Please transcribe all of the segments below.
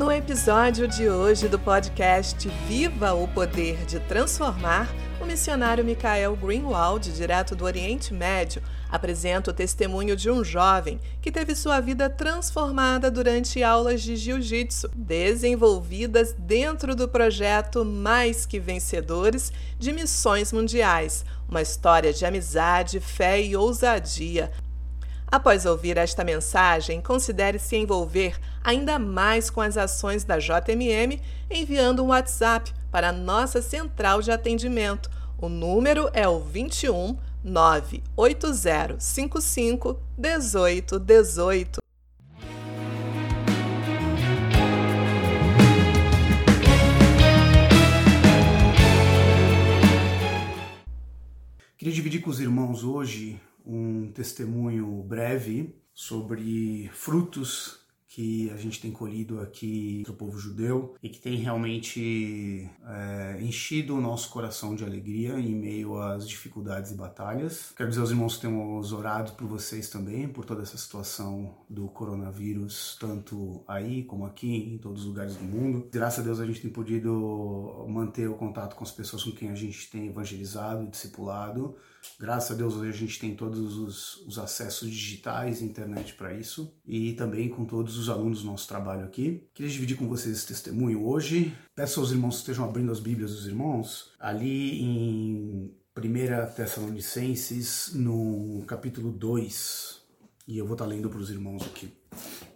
No episódio de hoje do podcast Viva o Poder de Transformar, o missionário Michael Greenwald, direto do Oriente Médio, apresenta o testemunho de um jovem que teve sua vida transformada durante aulas de jiu-jitsu, desenvolvidas dentro do projeto Mais que Vencedores de Missões Mundiais, uma história de amizade, fé e ousadia. Após ouvir esta mensagem, considere se envolver ainda mais com as ações da JMM enviando um WhatsApp para a nossa central de atendimento. O número é o 21 98055 1818. Queria dividir com os irmãos hoje um testemunho breve sobre frutos que a gente tem colhido aqui do povo judeu e que tem realmente é, enchido o nosso coração de alegria em meio às dificuldades e batalhas. Quero dizer aos irmãos que temos orado por vocês também, por toda essa situação do coronavírus, tanto aí como aqui, em todos os lugares do mundo. Graças a Deus a gente tem podido manter o contato com as pessoas com quem a gente tem evangelizado e discipulado Graças a Deus hoje a gente tem todos os, os acessos digitais e internet para isso e também com todos os alunos do nosso trabalho aqui. Queria dividir com vocês esse testemunho hoje. Peço aos irmãos que estejam abrindo as Bíblias dos irmãos ali em 1 Tessalonicenses, no capítulo 2. E eu vou estar lendo para os irmãos aqui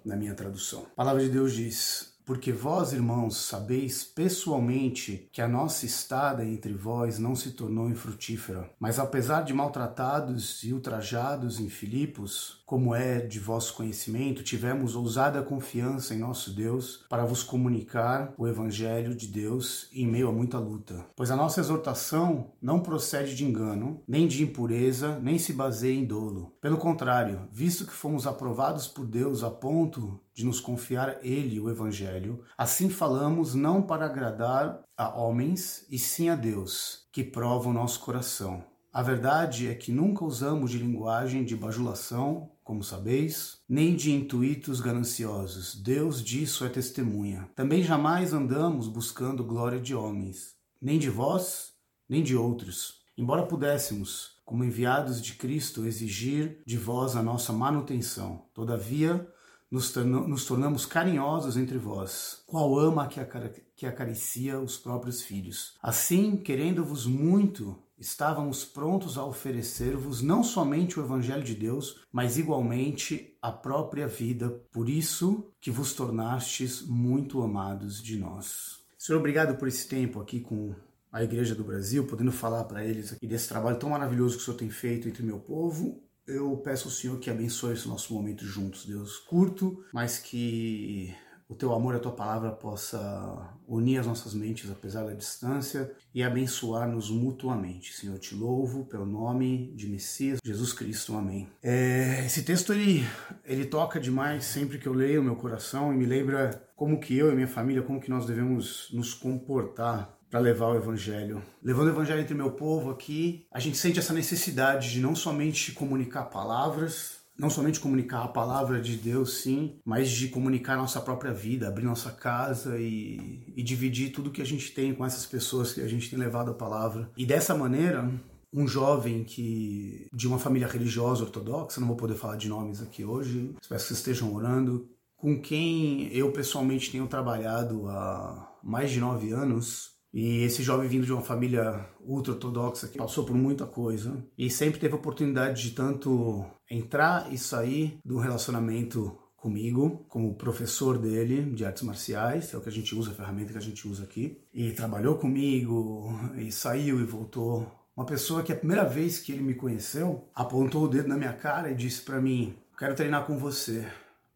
na minha tradução. A palavra de Deus diz: porque vós, irmãos, sabeis pessoalmente que a nossa estada entre vós não se tornou infrutífera. Mas apesar de maltratados e ultrajados em Filipos, como é de vosso conhecimento, tivemos ousada confiança em nosso Deus para vos comunicar o Evangelho de Deus em meio a muita luta. Pois a nossa exortação não procede de engano, nem de impureza, nem se baseia em dolo. Pelo contrário, visto que fomos aprovados por Deus a ponto de nos confiar Ele o Evangelho, assim falamos não para agradar a homens, e sim a Deus, que prova o nosso coração. A verdade é que nunca usamos de linguagem de bajulação, como sabeis, nem de intuitos gananciosos. Deus disso é testemunha. Também jamais andamos buscando glória de homens, nem de vós, nem de outros. Embora pudéssemos, como enviados de Cristo, exigir de vós a nossa manutenção, todavia nos, tornamos carinhosos entre vós, qual ama que, acaricia os próprios filhos. Assim, querendo-vos muito, estávamos prontos a oferecer-vos não somente o Evangelho de Deus, mas igualmente a própria vida, por isso que vos tornastes muito amados de nós. Senhor, obrigado por esse tempo aqui com a Igreja do Brasil, podendo falar para eles aqui desse trabalho tão maravilhoso que o Senhor tem feito entre meu povo eu peço ao Senhor que abençoe esse nosso momento juntos, Deus. Curto, mas que o teu amor e a tua palavra possa unir as nossas mentes apesar da distância e abençoar-nos mutuamente. Senhor, eu te louvo pelo nome de Messias, Jesus Cristo. Amém. É, esse texto ele, ele toca demais sempre que eu leio o meu coração e me lembra como que eu e minha família, como que nós devemos nos comportar para levar o evangelho. Levando o evangelho entre meu povo aqui, a gente sente essa necessidade de não somente comunicar palavras, não somente comunicar a palavra de Deus, sim, mas de comunicar nossa própria vida, abrir nossa casa e, e dividir tudo que a gente tem com essas pessoas que a gente tem levado a palavra. E dessa maneira, um jovem que de uma família religiosa ortodoxa, não vou poder falar de nomes aqui hoje, espero que vocês estejam orando, com quem eu pessoalmente tenho trabalhado há mais de nove anos, e esse jovem vindo de uma família ultra-ortodoxa que passou por muita coisa e sempre teve a oportunidade de tanto entrar e sair do relacionamento comigo, como professor dele de artes marciais, é o que a gente usa, a ferramenta que a gente usa aqui, e trabalhou comigo, e saiu e voltou. Uma pessoa que a primeira vez que ele me conheceu, apontou o dedo na minha cara e disse para mim: "Quero treinar com você,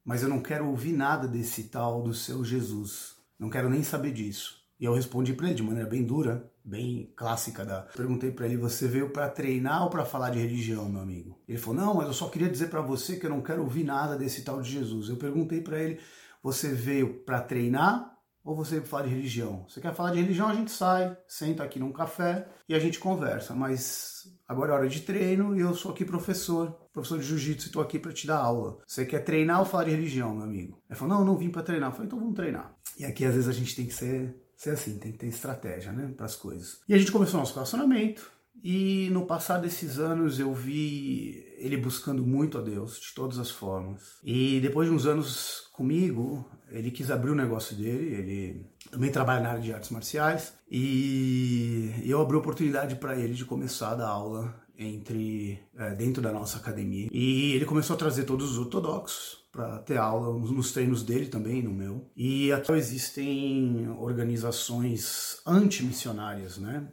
mas eu não quero ouvir nada desse tal do seu Jesus. Não quero nem saber disso. E eu respondi para ele de maneira bem dura, bem clássica da. Perguntei para ele: "Você veio para treinar ou para falar de religião, meu amigo?" Ele falou: "Não, mas eu só queria dizer para você que eu não quero ouvir nada desse tal de Jesus." Eu perguntei para ele: "Você veio para treinar ou você veio para falar de religião? Você quer falar de religião, a gente sai, senta aqui num café e a gente conversa, mas agora é hora de treino e eu sou aqui professor, professor de jiu-jitsu e estou aqui para te dar aula. Você quer treinar ou falar de religião, meu amigo? Ele falou, não, não vim para treinar. Eu falei, então vamos treinar. E aqui às vezes a gente tem que ser, ser assim, tem que ter estratégia, né, para as coisas. E a gente começou nosso relacionamento e no passar desses anos eu vi ele buscando muito a Deus de todas as formas. E depois de uns anos comigo, ele quis abrir o negócio dele, ele também trabalha na área de artes marciais e eu abri a oportunidade para ele de começar a dar aula entre é, dentro da nossa academia. E ele começou a trazer todos os ortodoxos para ter aula nos treinos dele também, no meu. E aqui existem organizações antimissionárias, né?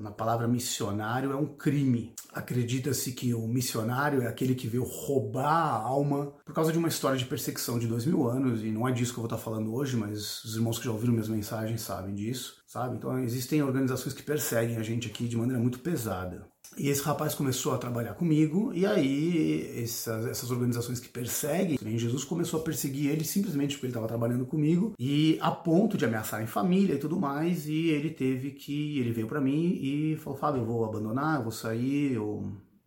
Na palavra missionário é um crime. Acredita-se que o missionário é aquele que veio roubar a alma por causa de uma história de perseguição de dois mil anos, e não é disso que eu vou estar falando hoje, mas os irmãos que já ouviram minhas mensagens sabem disso, sabe? Então existem organizações que perseguem a gente aqui de maneira muito pesada. E esse rapaz começou a trabalhar comigo, e aí essas, essas organizações que perseguem, Jesus começou a perseguir ele simplesmente porque ele estava trabalhando comigo, e a ponto de ameaçar em família e tudo mais, e ele teve que, ele veio para mim e falou, Fábio, eu vou abandonar, eu vou sair, eu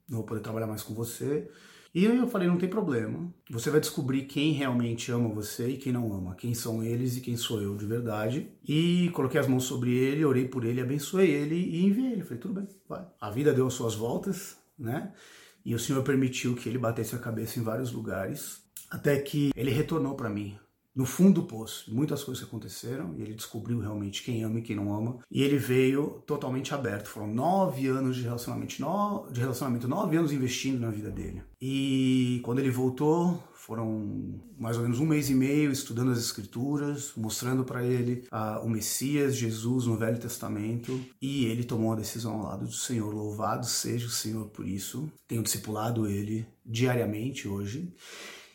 não vou poder trabalhar mais com você. E eu falei, não tem problema. Você vai descobrir quem realmente ama você e quem não ama. Quem são eles e quem sou eu de verdade. E coloquei as mãos sobre ele, orei por ele, abençoei ele e enviei ele. Falei, tudo bem, vai. A vida deu as suas voltas, né? E o Senhor permitiu que ele batesse a cabeça em vários lugares. Até que ele retornou para mim no fundo do poço. Muitas coisas aconteceram e ele descobriu realmente quem ama e quem não ama. E ele veio totalmente aberto. Foram nove anos de relacionamento, no, de relacionamento, nove anos investindo na vida dele. E quando ele voltou, foram mais ou menos um mês e meio estudando as escrituras, mostrando para ele uh, o Messias, Jesus no Velho Testamento, e ele tomou a decisão ao lado do Senhor. Louvado seja o Senhor por isso. Tenho discipulado ele diariamente hoje.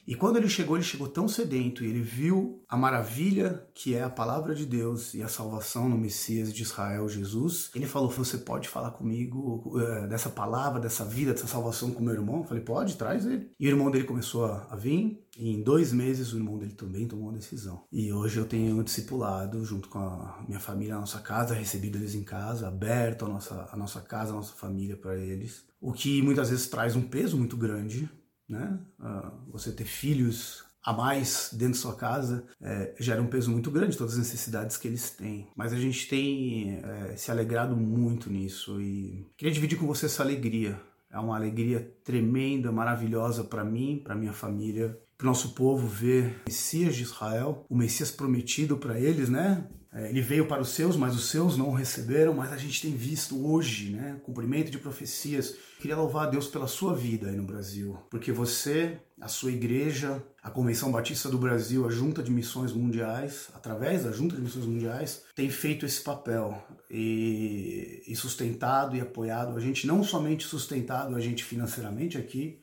E quando ele chegou, ele chegou tão sedento e ele viu a maravilha que é a palavra de Deus e a salvação no Messias de Israel, Jesus. Ele falou: Você pode falar comigo uh, dessa palavra, dessa vida, dessa salvação com meu irmão? Eu falei: Pode, traz ele. E o irmão dele começou a, vir. E em dois meses o irmão dele também tomou uma decisão. E hoje eu tenho discipulado junto com a minha família, a nossa casa, recebido eles em casa, aberto a nossa, a nossa casa, a nossa família para eles. O que muitas vezes traz um peso muito grande, né? Uh, você ter filhos a mais dentro de sua casa é, gera um peso muito grande, todas as necessidades que eles têm. Mas a gente tem é, se alegrado muito nisso e queria dividir com você essa alegria. É uma alegria tremenda, maravilhosa para mim, para minha família, para o nosso povo ver o Messias de Israel, o Messias prometido para eles, né? É, ele veio para os seus, mas os seus não o receberam. Mas a gente tem visto hoje, né, cumprimento de profecias. Queria louvar a Deus pela sua vida aí no Brasil, porque você, a sua igreja, a Convenção Batista do Brasil, a Junta de Missões Mundiais, através da Junta de Missões Mundiais, tem feito esse papel e, e sustentado e apoiado a gente, não somente sustentado a gente financeiramente aqui,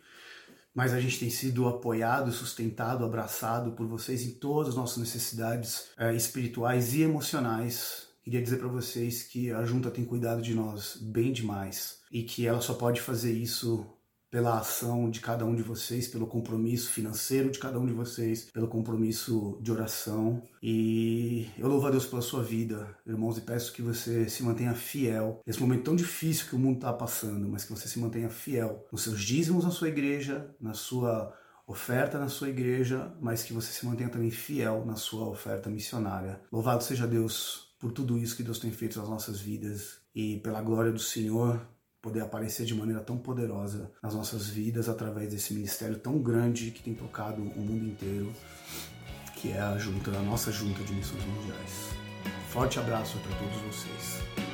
mas a gente tem sido apoiado, sustentado, abraçado por vocês em todas as nossas necessidades é, espirituais e emocionais. Queria dizer para vocês que a junta tem cuidado de nós bem demais e que ela só pode fazer isso pela ação de cada um de vocês, pelo compromisso financeiro de cada um de vocês, pelo compromisso de oração. E eu louvo a Deus pela sua vida, irmãos, e peço que você se mantenha fiel nesse momento tão difícil que o mundo está passando, mas que você se mantenha fiel nos seus dízimos na sua igreja, na sua oferta na sua igreja, mas que você se mantenha também fiel na sua oferta missionária. Louvado seja Deus por tudo isso que Deus tem feito nas nossas vidas e pela glória do Senhor poder aparecer de maneira tão poderosa nas nossas vidas através desse ministério tão grande que tem tocado o mundo inteiro, que é a junta, a nossa junta de missões mundiais. Forte abraço para todos vocês.